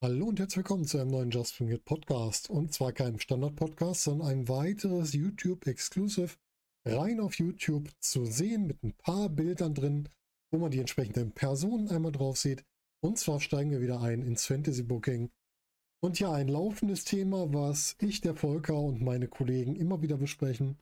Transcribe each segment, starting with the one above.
Hallo und herzlich willkommen zu einem neuen Just It Podcast. Und zwar keinem Standard-Podcast, sondern ein weiteres YouTube-Exclusive rein auf YouTube zu sehen mit ein paar Bildern drin, wo man die entsprechenden Personen einmal drauf sieht. Und zwar steigen wir wieder ein ins Fantasy Booking. Und ja, ein laufendes Thema, was ich, der Volker und meine Kollegen immer wieder besprechen.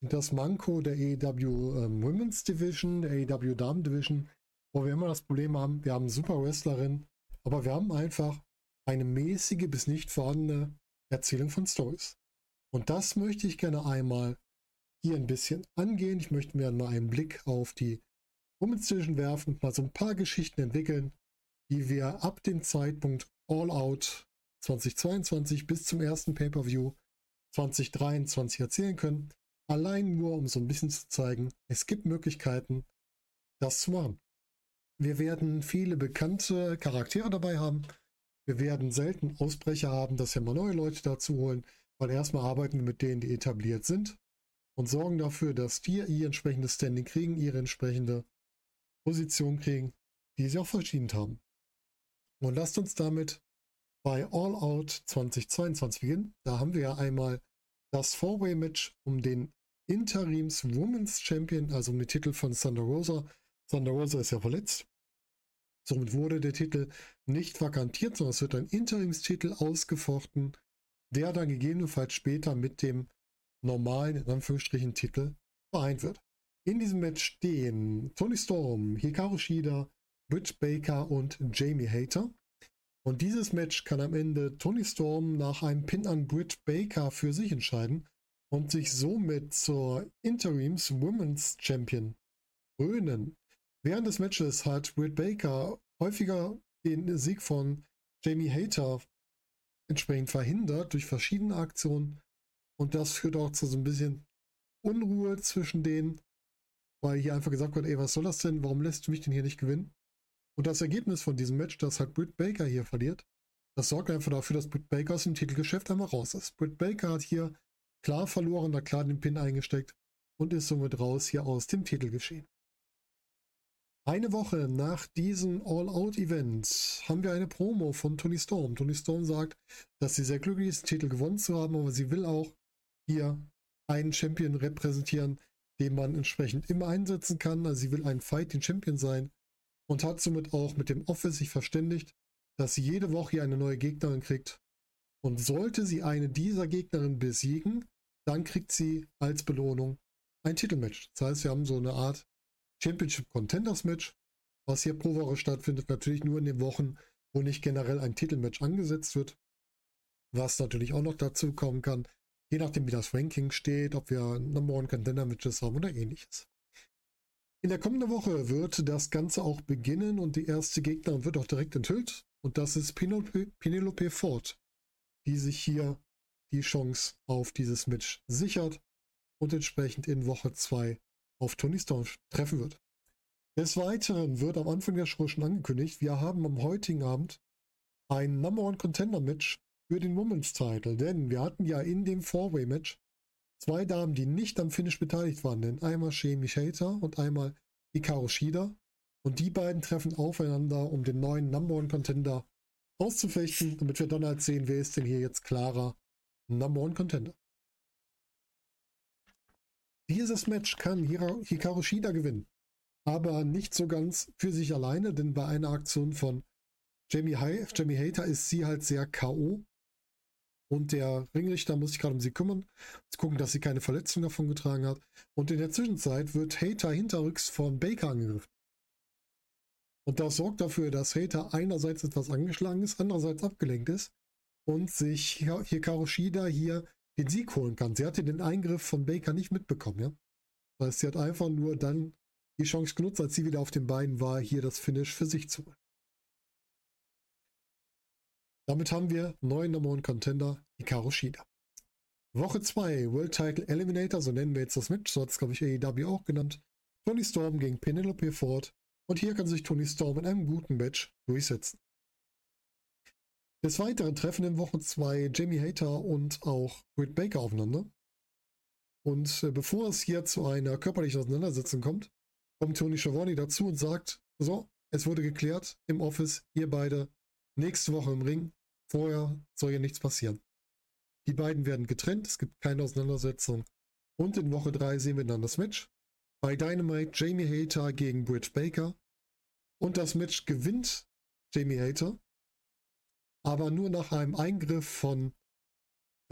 Das Manko der AEW ähm, Women's Division, der AEW Damen Division, wo wir immer das Problem haben, wir haben super Wrestlerin, aber wir haben einfach eine mäßige bis nicht vorhandene Erzählung von Stories. Und das möchte ich gerne einmal hier ein bisschen angehen. Ich möchte mir mal einen Blick auf die Women's werfen und mal so ein paar Geschichten entwickeln, die wir ab dem Zeitpunkt All Out 2022 bis zum ersten Pay-Per-View 2023 erzählen können. Allein nur, um so ein bisschen zu zeigen, es gibt Möglichkeiten, das zu machen. Wir werden viele bekannte Charaktere dabei haben, wir werden selten Ausbrecher haben, dass wir mal neue Leute dazu holen, weil erstmal arbeiten wir mit denen, die etabliert sind und sorgen dafür, dass die ihr entsprechendes Standing kriegen, ihre entsprechende Position kriegen, die sie auch verdient haben. Und lasst uns damit bei All Out 2022 beginnen. Da haben wir ja einmal das Four-Way-Match um den Interims Women's Champion, also um den Titel von Thunder Rosa. Thunder Rosa ist ja verletzt. Somit wurde der Titel nicht vakantiert, sondern es wird ein Interimstitel ausgefochten, der dann gegebenenfalls später mit dem normalen, in Anführungsstrichen, Titel vereint wird. In diesem Match stehen Tony Storm, Hikaru Shida, Britt Baker und Jamie Hater. Und dieses Match kann am Ende Tony Storm nach einem Pin an Britt Baker für sich entscheiden und sich somit zur Interims Women's Champion krönen. Während des Matches hat Britt Baker häufiger den Sieg von Jamie Hater entsprechend verhindert durch verschiedene Aktionen. Und das führt auch zu so ein bisschen Unruhe zwischen denen, weil hier einfach gesagt wird, ey, was soll das denn? Warum lässt du mich denn hier nicht gewinnen? Und das Ergebnis von diesem Match, dass halt Britt Baker hier verliert, das sorgt einfach dafür, dass Britt Baker aus dem Titelgeschäft einmal raus ist. Britt Baker hat hier klar verloren, da klar den Pin eingesteckt und ist somit raus hier aus dem Titelgeschehen. Eine Woche nach diesem All-Out-Event haben wir eine Promo von Tony Storm. Tony Storm sagt, dass sie sehr glücklich ist, den Titel gewonnen zu haben, aber sie will auch hier einen Champion repräsentieren, den man entsprechend immer einsetzen kann. Also sie will ein Fighting Champion sein und hat somit auch mit dem Office sich verständigt, dass sie jede Woche hier eine neue Gegnerin kriegt. Und sollte sie eine dieser Gegnerinnen besiegen, dann kriegt sie als Belohnung ein Titelmatch. Das heißt, wir haben so eine Art Championship Contenders Match, was hier pro Woche stattfindet, natürlich nur in den Wochen, wo nicht generell ein Titelmatch angesetzt wird. Was natürlich auch noch dazu kommen kann, je nachdem wie das Ranking steht, ob wir Number One Contender Matches haben oder ähnliches. In der kommenden Woche wird das Ganze auch beginnen und die erste Gegnerin wird auch direkt enthüllt. Und das ist Penelope, Penelope Ford, die sich hier die Chance auf dieses Match sichert und entsprechend in Woche 2 auf Tony Storm treffen wird. Des Weiteren wird am Anfang der Show schon angekündigt, wir haben am heutigen Abend ein Number One Contender Match für den Women's Title, denn wir hatten ja in dem Four-Way Match zwei Damen, die nicht am Finish beteiligt waren, denn einmal Shemi Hater und einmal Hikaru Shida und die beiden treffen aufeinander, um den neuen Number One Contender auszufechten, damit wir dann halt sehen, wer ist denn hier jetzt klarer Number One Contender. Dieses Match kann Hikaru Shida gewinnen, aber nicht so ganz für sich alleine, denn bei einer Aktion von Jamie, Hi Jamie Hater ist sie halt sehr K.O. Und der Ringrichter muss sich gerade um sie kümmern, zu gucken, dass sie keine Verletzung davon getragen hat. Und in der Zwischenzeit wird Hater hinterrücks von Baker angegriffen. Und das sorgt dafür, dass Hater einerseits etwas angeschlagen ist, andererseits abgelenkt ist und sich Hikaru Shida hier den Sieg holen kann. Sie hatte den Eingriff von Baker nicht mitbekommen, ja. Das heißt, sie hat einfach nur dann die Chance genutzt, als sie wieder auf den Beinen war, hier das Finish für sich zu holen. Damit haben wir neuen Nummer One Contender Hikaru Shida. Woche 2, World Title Eliminator, so nennen wir jetzt das Match, so hat es glaube ich AEW auch genannt. Tony Storm gegen Penelope Ford und hier kann sich Tony Storm in einem guten Match durchsetzen. Des Weiteren treffen in Woche 2 Jamie Hater und auch Britt Baker aufeinander. Und äh, bevor es hier zu einer körperlichen Auseinandersetzung kommt, kommt Tony Schiavone dazu und sagt, so, es wurde geklärt im Office, ihr beide nächste Woche im Ring. Vorher soll ja nichts passieren. Die beiden werden getrennt, es gibt keine Auseinandersetzung. Und in Woche 3 sehen wir dann das Match. Bei Dynamite Jamie Hater gegen Britt Baker. Und das Match gewinnt Jamie Hater. Aber nur nach einem Eingriff von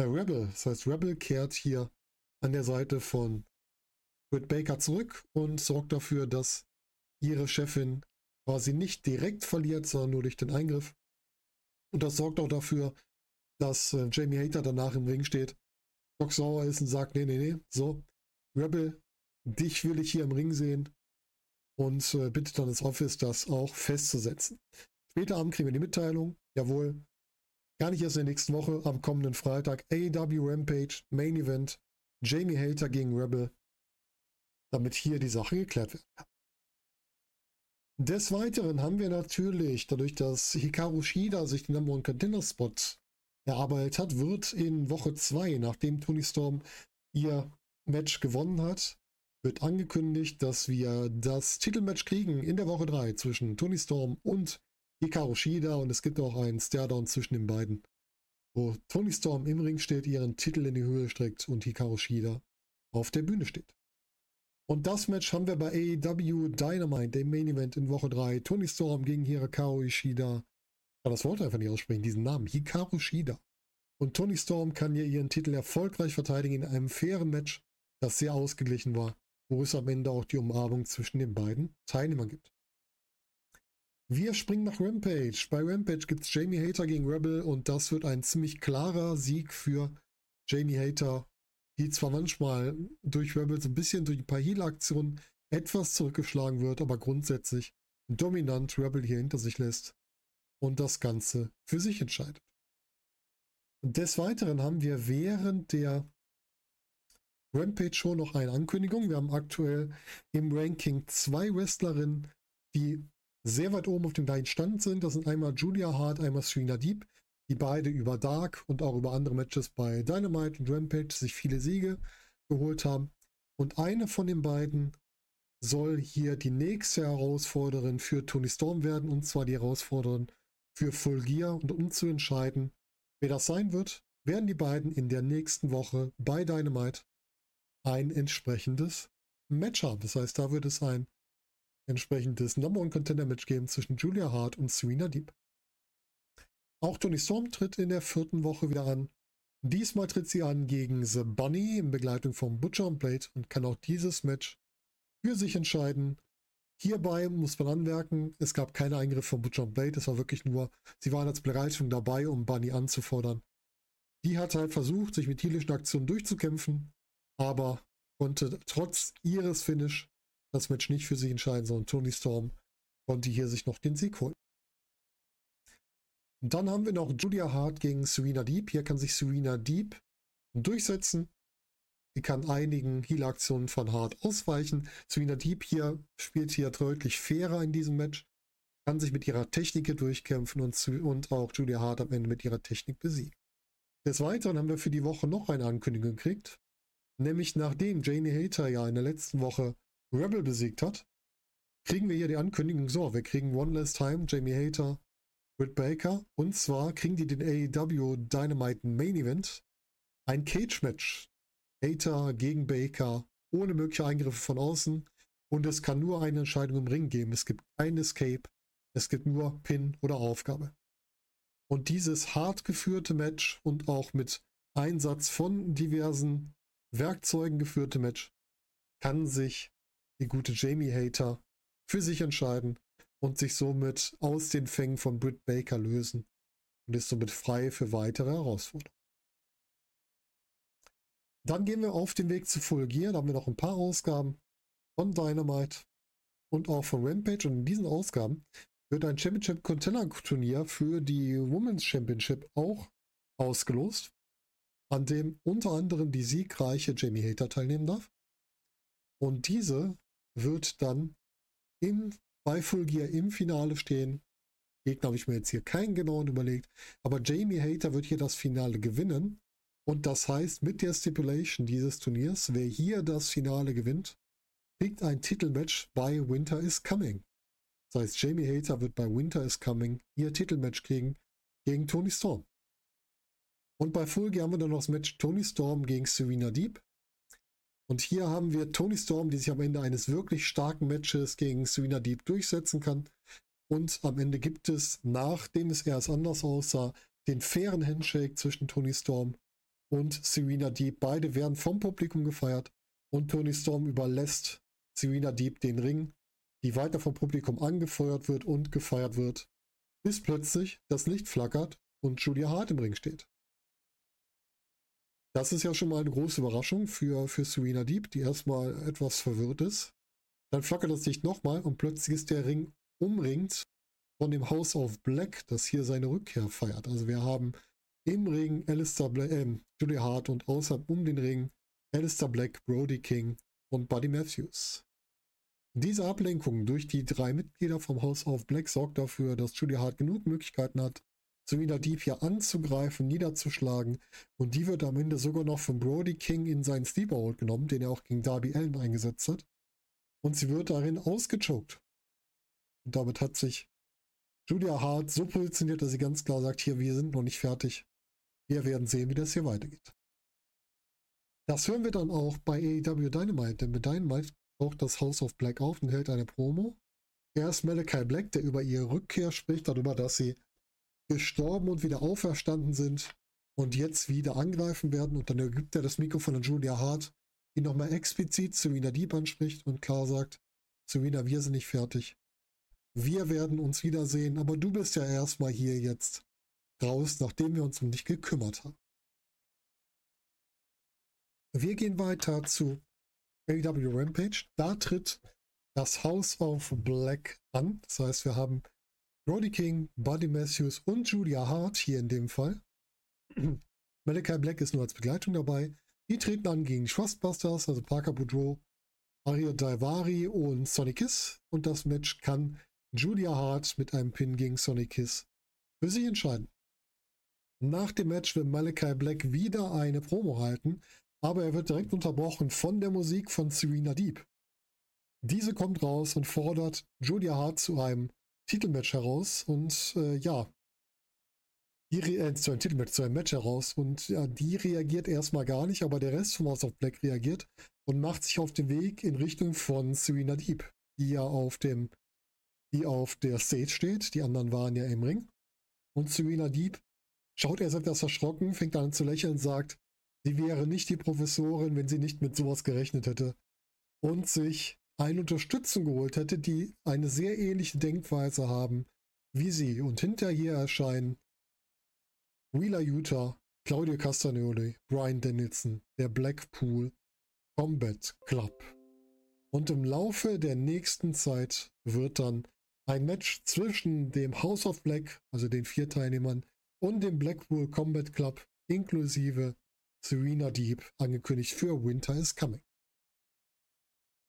Rebel. Das heißt, Rebel kehrt hier an der Seite von Britt Baker zurück und sorgt dafür, dass ihre Chefin quasi nicht direkt verliert, sondern nur durch den Eingriff. Und das sorgt auch dafür, dass äh, Jamie Hater danach im Ring steht, Doc sauer ist und sagt, nee, nee, nee, so, Rebel, dich will ich hier im Ring sehen und äh, bittet dann das Office, das auch festzusetzen. Später Abend kriegen wir die Mitteilung, jawohl, gar nicht erst in der nächsten Woche, am kommenden Freitag, AEW Rampage, Main Event, Jamie Hater gegen Rebel, damit hier die Sache geklärt werden kann. Des Weiteren haben wir natürlich, dadurch, dass Hikaru Shida sich den Number One Contender Spot erarbeitet hat, wird in Woche 2, nachdem Tony Storm ihr Match gewonnen hat, wird angekündigt, dass wir das Titelmatch kriegen in der Woche 3 zwischen Tony Storm und Hikaru Shida und es gibt auch einen Stairdown zwischen den beiden, wo Tony Storm im Ring steht, ihren Titel in die Höhe streckt und Hikaru Shida auf der Bühne steht. Und das Match haben wir bei AEW Dynamite, dem Main Event in Woche 3. Tony Storm gegen Hirakawa Ishida. Ich kann das Wort einfach nicht aussprechen, diesen Namen. Hikaru Shida. Und Tony Storm kann hier ihren Titel erfolgreich verteidigen in einem fairen Match, das sehr ausgeglichen war, wo es am Ende auch die Umarmung zwischen den beiden Teilnehmern gibt. Wir springen nach Rampage. Bei Rampage gibt es Jamie Hater gegen Rebel und das wird ein ziemlich klarer Sieg für Jamie Hater die zwar manchmal durch Rebels ein bisschen durch ein paar Heal-Aktionen etwas zurückgeschlagen wird, aber grundsätzlich dominant Rebel hier hinter sich lässt und das Ganze für sich entscheidet. Des Weiteren haben wir während der Rampage Show noch eine Ankündigung. Wir haben aktuell im Ranking zwei Wrestlerinnen, die sehr weit oben auf dem gleichen Stand sind. Das sind einmal Julia Hart, einmal Serena Deep die beide über Dark und auch über andere Matches bei Dynamite und Rampage sich viele Siege geholt haben. Und eine von den beiden soll hier die nächste Herausforderin für Tony Storm werden, und zwar die Herausforderin für Full Gear. Und um zu entscheiden, wer das sein wird, werden die beiden in der nächsten Woche bei Dynamite ein entsprechendes Match haben. Das heißt, da wird es ein entsprechendes Number One Contender Match geben zwischen Julia Hart und Serena Deep. Auch Tony Storm tritt in der vierten Woche wieder an. Diesmal tritt sie an gegen The Bunny in Begleitung von Butcher und Blade und kann auch dieses Match für sich entscheiden. Hierbei muss man anmerken, es gab keine Eingriffe von Butcher und Blade, es war wirklich nur, sie waren als Bereitung dabei, um Bunny anzufordern. Die hat halt versucht, sich mit heelischen Aktionen durchzukämpfen, aber konnte trotz ihres Finish das Match nicht für sich entscheiden, sondern Tony Storm konnte hier sich noch den Sieg holen. Dann haben wir noch Julia Hart gegen Serena Deep. Hier kann sich Serena Deep durchsetzen. Sie kann einigen Heal-Aktionen von Hart ausweichen. Serena Deep hier spielt hier deutlich fairer in diesem Match. Kann sich mit ihrer Technik durchkämpfen und, und auch Julia Hart am Ende mit ihrer Technik besiegen. Des Weiteren haben wir für die Woche noch eine Ankündigung gekriegt. Nämlich nachdem Janie Hater ja in der letzten Woche Rebel besiegt hat, kriegen wir hier die Ankündigung, so, wir kriegen One Last Time, Jamie Hater Britt Baker. Und zwar kriegen die den AEW Dynamite Main Event. Ein Cage-Match. Hater gegen Baker. Ohne mögliche Eingriffe von außen. Und es kann nur eine Entscheidung im Ring geben. Es gibt kein Escape. Es gibt nur Pin oder Aufgabe. Und dieses hart geführte Match und auch mit Einsatz von diversen Werkzeugen geführte Match kann sich die gute Jamie Hater für sich entscheiden und sich somit aus den Fängen von Britt Baker lösen und ist somit frei für weitere Herausforderungen. Dann gehen wir auf den Weg zu Full Gear. Da haben wir noch ein paar Ausgaben von Dynamite und auch von Rampage. Und in diesen Ausgaben wird ein Championship Contender Turnier für die Women's Championship auch ausgelost, an dem unter anderem die siegreiche Jamie Hater teilnehmen darf. Und diese wird dann im bei Full Gear im Finale stehen. Gegner habe ich mir jetzt hier keinen genauen überlegt. Aber Jamie Hater wird hier das Finale gewinnen. Und das heißt, mit der Stipulation dieses Turniers, wer hier das Finale gewinnt, kriegt ein Titelmatch bei Winter is Coming. Das heißt, Jamie Hater wird bei Winter is Coming ihr Titelmatch kriegen gegen Tony Storm. Und bei Full Gear haben wir dann noch das Match Tony Storm gegen Serena Deep. Und hier haben wir Tony Storm, die sich am Ende eines wirklich starken Matches gegen Serena Deep durchsetzen kann. Und am Ende gibt es, nachdem es erst anders aussah, den fairen Handshake zwischen Tony Storm und Serena Deep. Beide werden vom Publikum gefeiert und Tony Storm überlässt Serena Deep den Ring, die weiter vom Publikum angefeuert wird und gefeiert wird, bis plötzlich das Licht flackert und Julia Hart im Ring steht. Das ist ja schon mal eine große Überraschung für, für Serena Deep, die erstmal etwas verwirrt ist. Dann flackert das Licht nochmal und plötzlich ist der Ring umringt von dem House of Black, das hier seine Rückkehr feiert. Also wir haben im Ring Alistair Black, äh, Julia Hart und außerhalb um den Ring Alistair Black, Brody King und Buddy Matthews. Diese Ablenkung durch die drei Mitglieder vom House of Black sorgt dafür, dass Julia Hart genug Möglichkeiten hat, Serena Deep hier anzugreifen, niederzuschlagen. Und die wird am Ende sogar noch von Brody King in seinen Sleeper genommen, den er auch gegen Darby Allen eingesetzt hat. Und sie wird darin ausgechoked. Und damit hat sich Julia Hart so positioniert, dass sie ganz klar sagt, hier, wir sind noch nicht fertig. Wir werden sehen, wie das hier weitergeht. Das hören wir dann auch bei AEW Dynamite, denn mit Dynamite taucht das House of Black auf und hält eine Promo. Er ist Malachi Black, der über ihre Rückkehr spricht, darüber, dass sie gestorben und wieder auferstanden sind und jetzt wieder angreifen werden. Und dann gibt er das Mikrofon an Julia Hart, die nochmal explizit Serena Deep anspricht und klar sagt, Serena, wir sind nicht fertig. Wir werden uns wiedersehen, aber du bist ja erstmal hier jetzt raus, nachdem wir uns um dich gekümmert haben. Wir gehen weiter zu AW Rampage. Da tritt das House of Black an. Das heißt, wir haben Brody King, Buddy Matthews und Julia Hart hier in dem Fall. Malachi Black ist nur als Begleitung dabei. Die treten an gegen Trustbusters, also Parker Boudreau, Aria Daivari und Sonic Kiss. Und das Match kann Julia Hart mit einem Pin gegen Sonic Kiss für sich entscheiden. Nach dem Match will Malachi Black wieder eine Promo halten, aber er wird direkt unterbrochen von der Musik von Serena Deep. Diese kommt raus und fordert Julia Hart zu einem Titelmatch heraus und äh, ja, die äh, zu einem Titelmatch, zu einem Match heraus und ja, die reagiert erstmal gar nicht, aber der Rest vom House of Black reagiert und macht sich auf den Weg in Richtung von Serena Deep, die ja auf dem, die auf der Stage steht. Die anderen waren ja im Ring. Und Serena Deep schaut erst etwas erschrocken, fängt an zu lächeln und sagt, sie wäre nicht die Professorin, wenn sie nicht mit sowas gerechnet hätte. Und sich eine Unterstützung geholt hätte, die eine sehr ähnliche Denkweise haben wie sie. Und hinter ihr erscheinen Wheeler Utah, Claudio Castagnoli, Brian Danielson, der Blackpool Combat Club. Und im Laufe der nächsten Zeit wird dann ein Match zwischen dem House of Black, also den vier Teilnehmern, und dem Blackpool Combat Club inklusive Serena Deep angekündigt für Winter is Coming.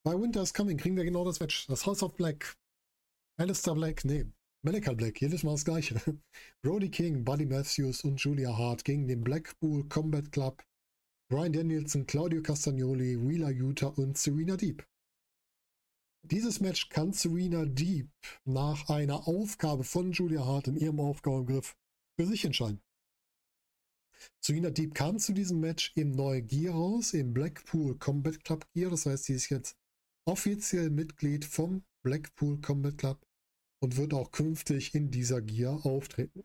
Bei Winter is Coming kriegen wir genau das Match. Das House of Black. Alistair Black, nee, Malachi Black, jedes Mal das gleiche. Brody King, Buddy Matthews und Julia Hart gegen den Blackpool Combat Club, Brian Danielson, Claudio Castagnoli, Wheeler Utah und Serena Deep. Dieses Match kann Serena Deep nach einer Aufgabe von Julia Hart in ihrem Aufgabengriff für sich entscheiden. Serena Deep kam zu diesem Match im neuen Gear raus, im Blackpool Combat Club Gear. Das heißt, sie ist jetzt offiziell Mitglied vom Blackpool Combat Club und wird auch künftig in dieser Gear auftreten.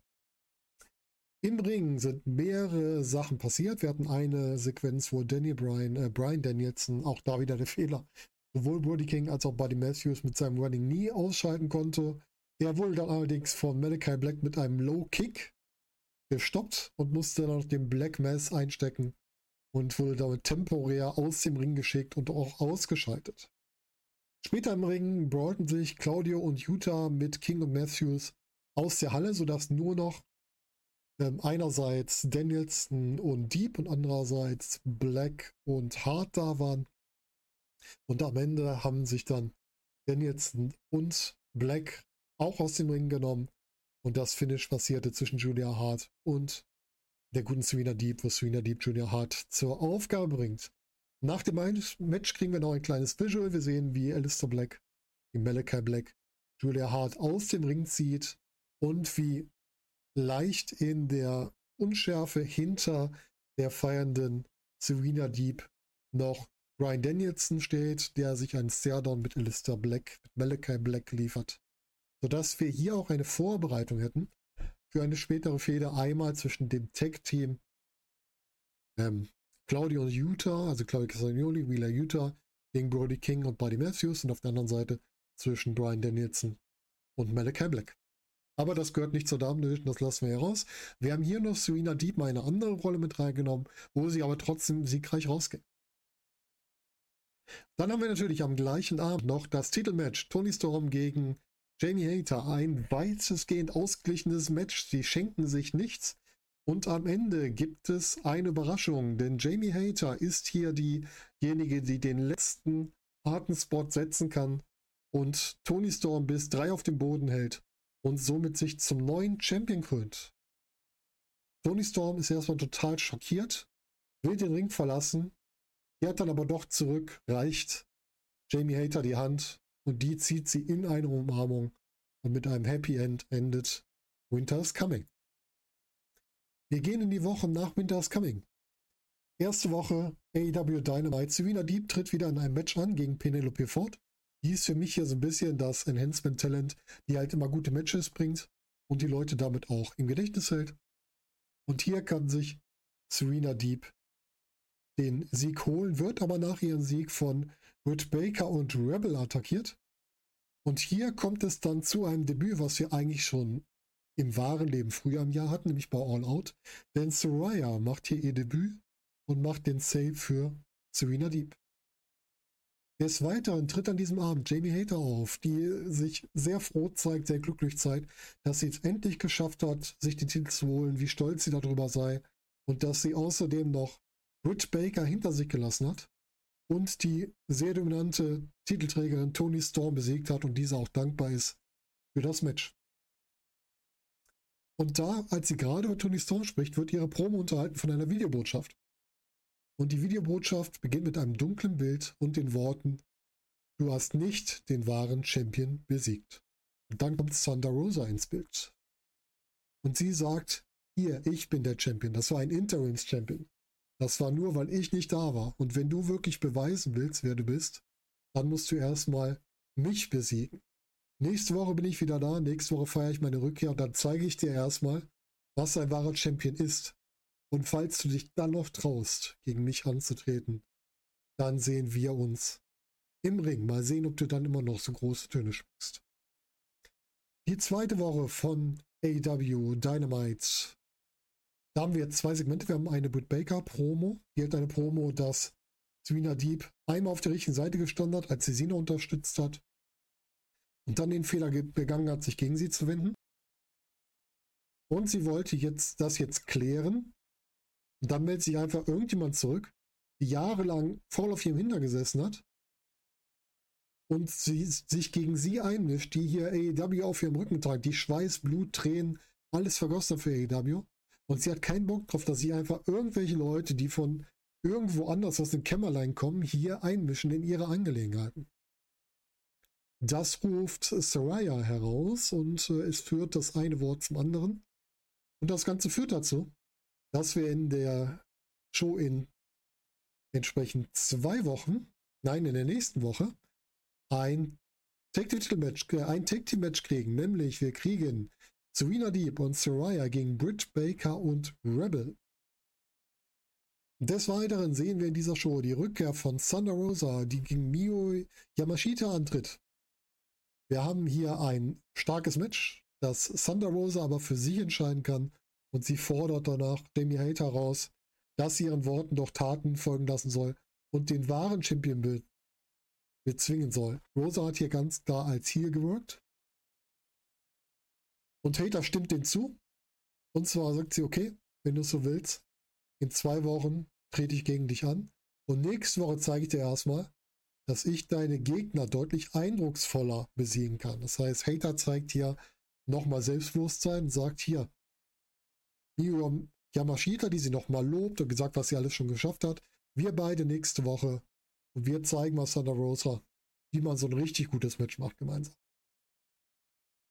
Im Ring sind mehrere Sachen passiert. Wir hatten eine Sequenz, wo Danny Bryan, äh, Brian Danielson, auch da wieder der Fehler, sowohl Brody King als auch Buddy Matthews mit seinem Running Knee ausschalten konnte. Er wurde dann allerdings von Malachi Black mit einem Low Kick gestoppt und musste dann noch den Black Mass einstecken und wurde damit temporär aus dem Ring geschickt und auch ausgeschaltet. Später im Ring brawlten sich Claudio und Utah mit King und Matthews aus der Halle, sodass nur noch ähm, einerseits Danielson und Deep und andererseits Black und Hart da waren. Und am Ende haben sich dann Danielson und Black auch aus dem Ring genommen. Und das Finish passierte zwischen Julia Hart und der guten Serena Deep, wo Serena Deep Julia Hart zur Aufgabe bringt, nach dem Match kriegen wir noch ein kleines Visual. Wir sehen, wie Alistair Black, wie Malachi Black, Julia Hart aus dem Ring zieht und wie leicht in der Unschärfe hinter der feiernden Serena Deep noch Brian Danielson steht, der sich einen Stairdown mit Alistair Black, mit Malachi Black liefert. Sodass wir hier auch eine Vorbereitung hätten für eine spätere Fehde einmal zwischen dem Tech-Team ähm, Claudio und Utah, also Claudio Castagnoli, Wheeler Utah, gegen Brody King und Buddy Matthews und auf der anderen Seite zwischen Brian Danielson und Malachi Black. Aber das gehört nicht zur Damen Division, das lassen wir heraus. Wir haben hier noch Serena Deep mal eine andere Rolle mit reingenommen, wo sie aber trotzdem siegreich rausgehen. Dann haben wir natürlich am gleichen Abend noch das Titelmatch Tony Storm gegen Jamie Hater. Ein weitestgehend ausgeglichenes Match. Sie schenken sich nichts. Und am Ende gibt es eine Überraschung, denn Jamie Hater ist hier diejenige, die den letzten harten Spot setzen kann und Tony Storm bis drei auf dem Boden hält und somit sich zum neuen Champion krönt. Tony Storm ist erstmal total schockiert, will den Ring verlassen, kehrt dann aber doch zurück, reicht Jamie Hater die Hand und die zieht sie in eine Umarmung und mit einem Happy End endet Winter is Coming. Wir gehen in die Woche nach Winter is Coming. Erste Woche AEW Dynamite. Serena Deep tritt wieder in einem Match an gegen Penelope Ford. Die ist für mich hier so ein bisschen das Enhancement-Talent, die halt immer gute Matches bringt und die Leute damit auch im Gedächtnis hält. Und hier kann sich Serena Deep den Sieg holen, wird aber nach ihrem Sieg von Britt Baker und Rebel attackiert. Und hier kommt es dann zu einem Debüt, was wir eigentlich schon im wahren Leben früher im Jahr hatten, nämlich bei All Out. Denn Soraya macht hier ihr Debüt und macht den Save für Serena Deep. Des Weiteren tritt an diesem Abend Jamie Hater auf, die sich sehr froh zeigt, sehr glücklich zeigt, dass sie es endlich geschafft hat, sich den Titel zu holen, wie stolz sie darüber sei und dass sie außerdem noch Britt Baker hinter sich gelassen hat und die sehr dominante Titelträgerin Tony Storm besiegt hat und diese auch dankbar ist für das Match. Und da, als sie gerade über Tony Storm spricht, wird ihre Promo unterhalten von einer Videobotschaft. Und die Videobotschaft beginnt mit einem dunklen Bild und den Worten, du hast nicht den wahren Champion besiegt. Und dann kommt Thunder Rosa ins Bild. Und sie sagt, hier, ich bin der Champion. Das war ein Interims-Champion. Das war nur, weil ich nicht da war. Und wenn du wirklich beweisen willst, wer du bist, dann musst du erstmal mich besiegen. Nächste Woche bin ich wieder da. Nächste Woche feiere ich meine Rückkehr und dann zeige ich dir erstmal, was ein wahrer Champion ist. Und falls du dich dann noch traust, gegen mich anzutreten, dann sehen wir uns im Ring. Mal sehen, ob du dann immer noch so große Töne sprichst. Die zweite Woche von AW Dynamite. Da haben wir zwei Segmente. Wir haben eine Britt Baker Promo. Die hat eine Promo, dass Serena Deep einmal auf der richtigen Seite gestanden hat, als sie Sina unterstützt hat. Und dann den Fehler begangen hat, sich gegen sie zu wenden. Und sie wollte jetzt das jetzt klären, und dann meldet sich einfach irgendjemand zurück, die jahrelang voll auf ihrem Hinter gesessen hat und sie, sich gegen sie einmischt, die hier AEW auf ihrem Rücken trägt, die Schweiß, Blut, Tränen, alles vergossen für AEW. Und sie hat keinen Bock drauf, dass sie einfach irgendwelche Leute, die von irgendwo anders aus dem Kämmerlein kommen, hier einmischen in ihre Angelegenheiten. Das ruft Saraya heraus und äh, es führt das eine Wort zum anderen. Und das Ganze führt dazu, dass wir in der Show in entsprechend zwei Wochen, nein, in der nächsten Woche, ein Tag-Team-Match Tag Match kriegen. Nämlich wir kriegen Serena Deep und Soraya gegen Britt Baker und Rebel. Des Weiteren sehen wir in dieser Show die Rückkehr von Thunder Rosa, die gegen Mio Yamashita antritt. Wir haben hier ein starkes Match, das Thunder Rosa aber für sich entscheiden kann und sie fordert danach Jamie Hater raus, dass sie ihren Worten doch Taten folgen lassen soll und den wahren Champion be bezwingen soll. Rosa hat hier ganz klar als Heel gewirkt. Und Hater stimmt dem zu. Und zwar sagt sie, okay, wenn du es so willst, in zwei Wochen trete ich gegen dich an. Und nächste Woche zeige ich dir erstmal, dass ich deine Gegner deutlich eindrucksvoller besiegen kann. Das heißt, Hater zeigt hier nochmal Selbstbewusstsein und sagt hier, Miriam Yamashita, die sie nochmal lobt und gesagt, was sie alles schon geschafft hat. Wir beide nächste Woche und wir zeigen mal Thunder Rosa, wie man so ein richtig gutes Match macht gemeinsam.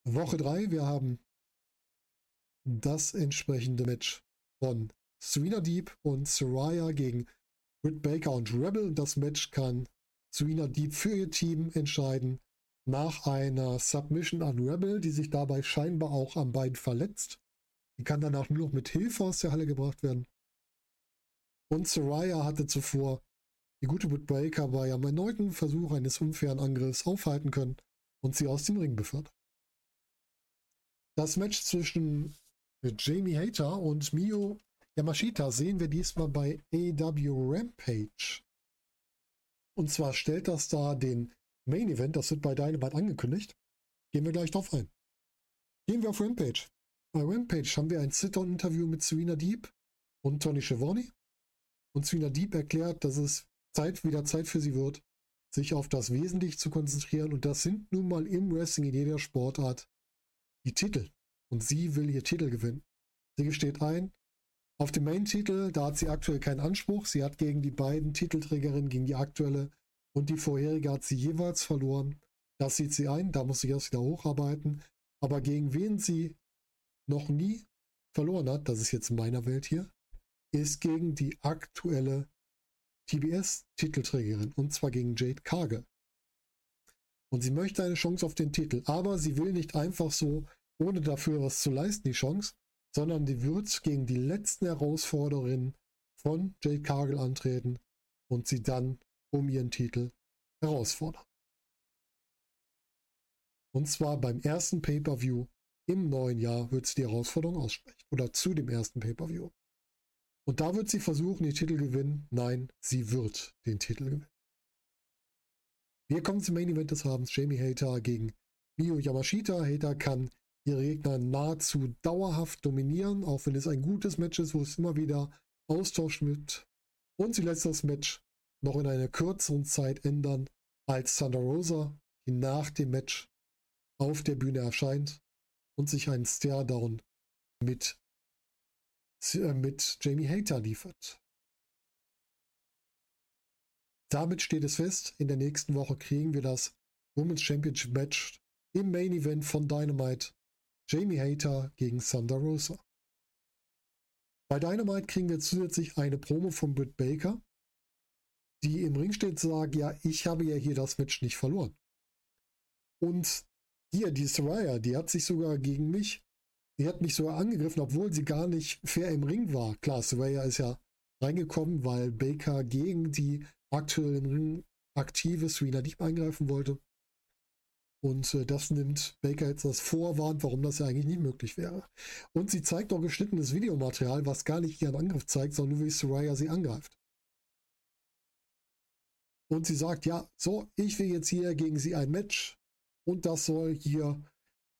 Woche 3, wir haben das entsprechende Match von Serena Deep und Soraya gegen Britt Baker und Rebel. Das Match kann Serena Deep für ihr Team entscheiden nach einer Submission an Rebel, die sich dabei scheinbar auch am Bein verletzt. Die kann danach nur noch mit Hilfe aus der Halle gebracht werden. Und Soraya hatte zuvor die gute Baker bei einem erneuten Versuch eines unfairen Angriffs aufhalten können und sie aus dem Ring befördert. Das Match zwischen Jamie Hater und Mio Yamashita sehen wir diesmal bei AW Rampage. Und zwar stellt das da den Main Event, das wird bei Dynamite angekündigt. Gehen wir gleich drauf ein. Gehen wir auf Rampage. Bei Rampage haben wir ein Sit-Down-Interview mit Serena Deep und Tony Schiavone. Und Serena Deep erklärt, dass es Zeit, wieder Zeit für sie wird, sich auf das Wesentliche zu konzentrieren. Und das sind nun mal im Wrestling in jeder Sportart die Titel. Und sie will ihr Titel gewinnen. Sie gesteht ein, auf dem Main-Titel, da hat sie aktuell keinen Anspruch. Sie hat gegen die beiden Titelträgerinnen, gegen die aktuelle und die vorherige, hat sie jeweils verloren. Das sieht sie ein, da muss sie erst wieder hocharbeiten. Aber gegen wen sie noch nie verloren hat, das ist jetzt in meiner Welt hier, ist gegen die aktuelle TBS-Titelträgerin und zwar gegen Jade Cargill. Und sie möchte eine Chance auf den Titel, aber sie will nicht einfach so, ohne dafür was zu leisten, die Chance, sondern die wird gegen die letzten Herausfordererinnen von Jade Cargill antreten und sie dann um ihren Titel herausfordern. Und zwar beim ersten Pay-per-View im neuen Jahr wird sie die Herausforderung aussprechen oder zu dem ersten Pay-per-View. Und da wird sie versuchen, den Titel gewinnen. Nein, sie wird den Titel gewinnen. Wir kommen zum Main Event des Abends. Jamie Hater gegen Mio Yamashita. Hater kann ihre Gegner nahezu dauerhaft dominieren, auch wenn es ein gutes Match ist, wo es immer wieder Austausch mit. Und sie lässt das Match noch in einer kürzeren Zeit ändern als Thunder Rosa, die nach dem Match auf der Bühne erscheint und sich einen Stare-Down mit, äh, mit Jamie Hater liefert. Damit steht es fest, in der nächsten Woche kriegen wir das Women's Championship Match im Main Event von Dynamite Jamie Hater gegen Thunder Rosa. Bei Dynamite kriegen wir zusätzlich eine Promo von Britt Baker, die im Ring steht und sagt, ja, ich habe ja hier das Match nicht verloren. Und hier, die Soraya, die hat sich sogar gegen mich, die hat mich sogar angegriffen, obwohl sie gar nicht fair im Ring war. Klar, Soraya ist ja reingekommen, weil Baker gegen die aktuell im Ring aktive Serena Deep eingreifen wollte. Und äh, das nimmt Baker jetzt das Vorwand, warum das ja eigentlich nicht möglich wäre. Und sie zeigt auch geschnittenes Videomaterial, was gar nicht ihren Angriff zeigt, sondern nur wie Soraya sie angreift. Und sie sagt, ja, so, ich will jetzt hier gegen sie ein Match und das soll hier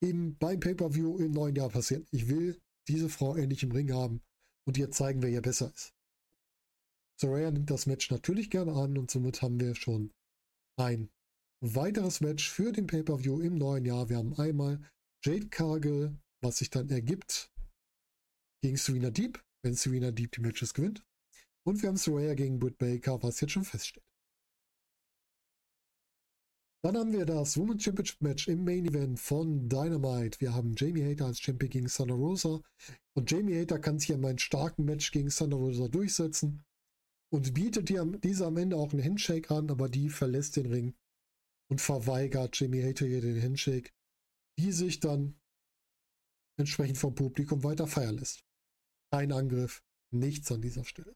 im, beim Pay-Per-View im neuen Jahr passieren. Ich will diese Frau endlich im Ring haben und ihr zeigen, wer ihr besser ist. Soraya nimmt das Match natürlich gerne an und somit haben wir schon ein weiteres Match für den Pay-Per-View im neuen Jahr. Wir haben einmal Jade Cargill, was sich dann ergibt gegen Serena Deep, wenn Serena Deep die Matches gewinnt. Und wir haben Soraya gegen Britt Baker, was jetzt schon feststeht. Dann haben wir das Women's Championship Match im Main Event von Dynamite. Wir haben Jamie Hater als Champion gegen Thunder Rosa. Und Jamie Hater kann sich in meinem starken Match gegen Thunder Rosa durchsetzen und bietet dieser am Ende auch einen Handshake an, aber die verlässt den Ring und verweigert Jimmy Hater hier den Handshake, die sich dann entsprechend vom Publikum weiter feiern lässt. Kein Angriff, nichts an dieser Stelle.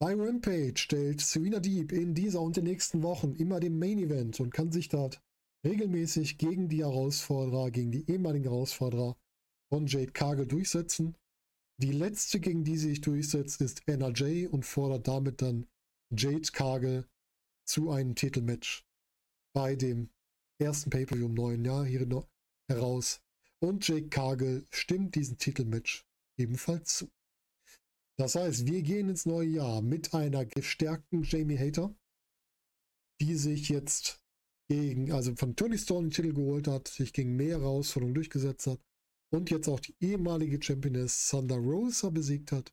Bei Rampage stellt Serena Deep in dieser und den nächsten Wochen immer den Main Event und kann sich dort regelmäßig gegen die Herausforderer, gegen die ehemaligen Herausforderer von Jade Cargill durchsetzen. Die letzte, gegen die sie sich durchsetzt, ist NRJ und fordert damit dann Jade Cargill zu einem Titelmatch bei dem ersten Pay-Per-View im neuen Jahr hier heraus. Und Jake Cargill stimmt diesem Titelmatch ebenfalls zu. Das heißt, wir gehen ins neue Jahr mit einer gestärkten Jamie Hater, die sich jetzt gegen, also von Tony Storm den Titel geholt hat, sich gegen mehr Herausforderungen durchgesetzt hat und jetzt auch die ehemalige Championess Thunder Rosa besiegt hat,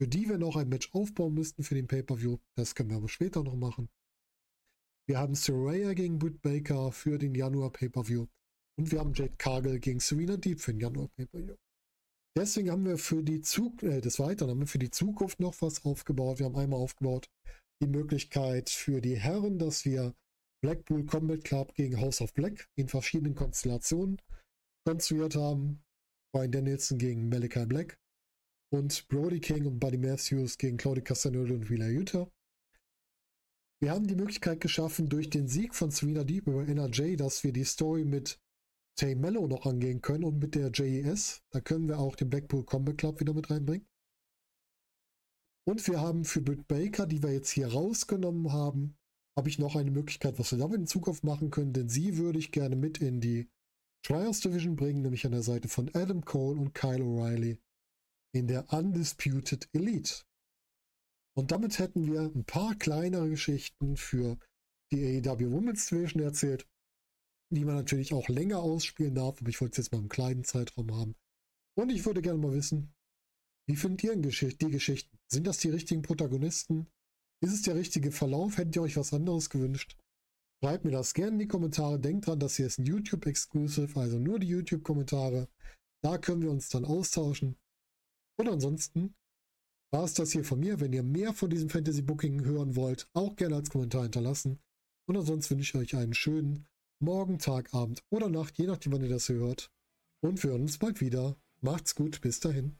für die wir noch ein Match aufbauen müssten für den Pay-Per-View. Das können wir aber später noch machen. Wir haben Soraya gegen Britt Baker für den Januar Pay-Per-View. Und wir haben Jade Cargill gegen Serena Deep für den Januar Pay-Per-View. Deswegen haben wir für die Zug äh, des Weiteren haben wir für die Zukunft noch was aufgebaut. Wir haben einmal aufgebaut die Möglichkeit für die Herren, dass wir Blackpool Combat Club gegen House of Black in verschiedenen Konstellationen konstruiert haben. Brian Danielson gegen Malachi Black und Brody King und Buddy Matthews gegen Claudio Castagnoli und Wheeler Utah. Wir haben die Möglichkeit geschaffen, durch den Sieg von Serena Deep über NRJ, dass wir die Story mit Tay Mello noch angehen können und mit der JES. Da können wir auch den Blackpool Combat Club wieder mit reinbringen. Und wir haben für Britt Baker, die wir jetzt hier rausgenommen haben, habe ich noch eine Möglichkeit, was wir damit in Zukunft machen können, denn sie würde ich gerne mit in die Trials Division bringen, nämlich an der Seite von Adam Cole und Kyle O'Reilly in der Undisputed Elite. Und damit hätten wir ein paar kleinere Geschichten für die AEW Women's Division erzählt, die man natürlich auch länger ausspielen darf, aber ich wollte es jetzt mal im kleinen Zeitraum haben. Und ich würde gerne mal wissen, wie findet ihr die Geschichten? Sind das die richtigen Protagonisten? Ist es der richtige Verlauf? Hättet ihr euch was anderes gewünscht? Schreibt mir das gerne in die Kommentare. Denkt dran, das hier ist ein YouTube-Exclusive, also nur die YouTube-Kommentare. Da können wir uns dann austauschen. Und ansonsten war es das hier von mir. Wenn ihr mehr von diesem Fantasy Booking hören wollt, auch gerne als Kommentar hinterlassen. Und ansonsten wünsche ich euch einen schönen Morgen, Tag, Abend oder Nacht, je nachdem, wann ihr das hört. Und wir hören uns bald wieder. Macht's gut, bis dahin.